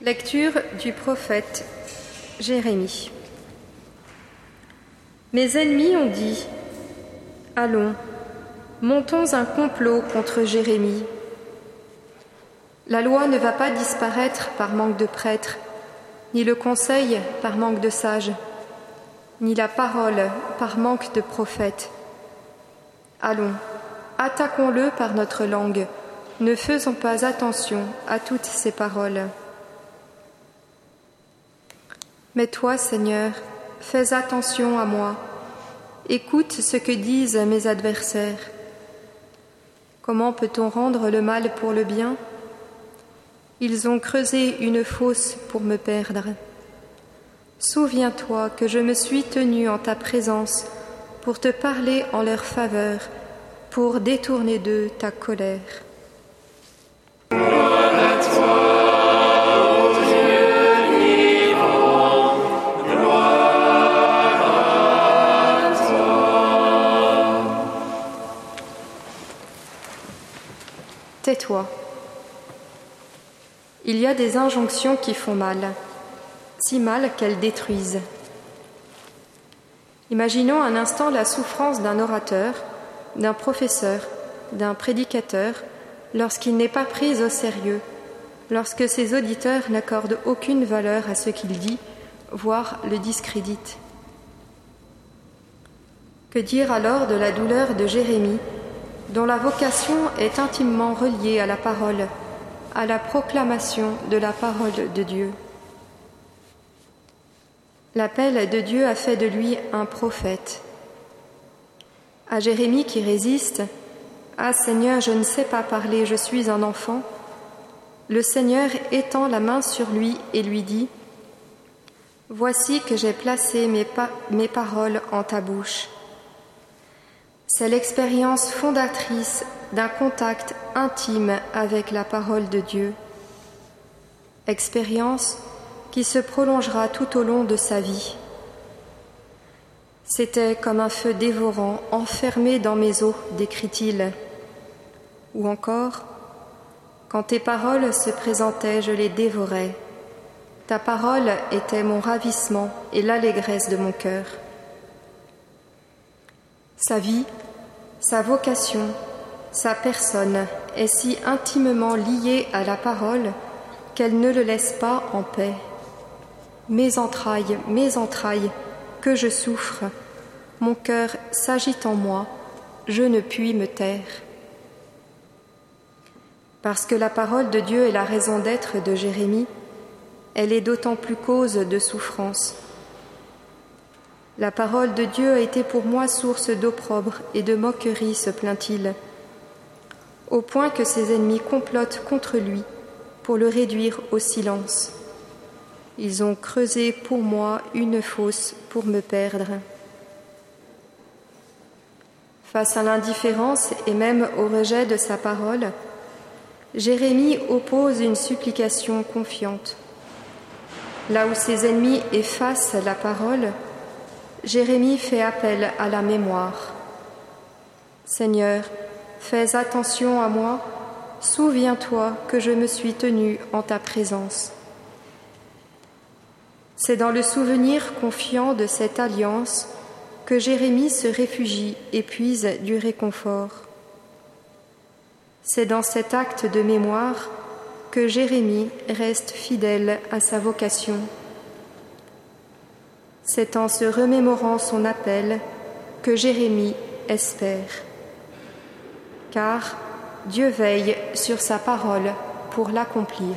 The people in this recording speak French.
Lecture du prophète Jérémie. Mes ennemis ont dit Allons, montons un complot contre Jérémie. La loi ne va pas disparaître par manque de prêtres, ni le conseil par manque de sages, ni la parole par manque de prophètes. Allons, attaquons-le par notre langue, ne faisons pas attention à toutes ces paroles. Mais toi, Seigneur, fais attention à moi. Écoute ce que disent mes adversaires. Comment peut-on rendre le mal pour le bien? Ils ont creusé une fosse pour me perdre. Souviens-toi que je me suis tenu en ta présence pour te parler en leur faveur, pour détourner d'eux ta colère. Tais-toi. Il y a des injonctions qui font mal, si mal qu'elles détruisent. Imaginons un instant la souffrance d'un orateur, d'un professeur, d'un prédicateur, lorsqu'il n'est pas pris au sérieux, lorsque ses auditeurs n'accordent aucune valeur à ce qu'il dit, voire le discréditent. Que dire alors de la douleur de Jérémie dont la vocation est intimement reliée à la parole, à la proclamation de la parole de Dieu. L'appel de Dieu a fait de lui un prophète. À Jérémie qui résiste, Ah Seigneur, je ne sais pas parler, je suis un enfant, le Seigneur étend la main sur lui et lui dit, Voici que j'ai placé mes, mes paroles en ta bouche. C'est l'expérience fondatrice d'un contact intime avec la parole de Dieu. Expérience qui se prolongera tout au long de sa vie. C'était comme un feu dévorant enfermé dans mes os, décrit-il. Ou encore, quand tes paroles se présentaient, je les dévorais. Ta parole était mon ravissement et l'allégresse de mon cœur. Sa vie, sa vocation, sa personne est si intimement liée à la parole qu'elle ne le laisse pas en paix. Mes entrailles, mes entrailles, que je souffre, mon cœur s'agite en moi, je ne puis me taire. Parce que la parole de Dieu est la raison d'être de Jérémie, elle est d'autant plus cause de souffrance. La parole de Dieu a été pour moi source d'opprobre et de moquerie, se plaint-il, au point que ses ennemis complotent contre lui pour le réduire au silence. Ils ont creusé pour moi une fosse pour me perdre. Face à l'indifférence et même au rejet de sa parole, Jérémie oppose une supplication confiante. Là où ses ennemis effacent la parole, Jérémie fait appel à la mémoire. Seigneur, fais attention à moi, souviens-toi que je me suis tenu en ta présence. C'est dans le souvenir confiant de cette alliance que Jérémie se réfugie et puise du réconfort. C'est dans cet acte de mémoire que Jérémie reste fidèle à sa vocation. C'est en se remémorant son appel que Jérémie espère. Car Dieu veille sur sa parole pour l'accomplir.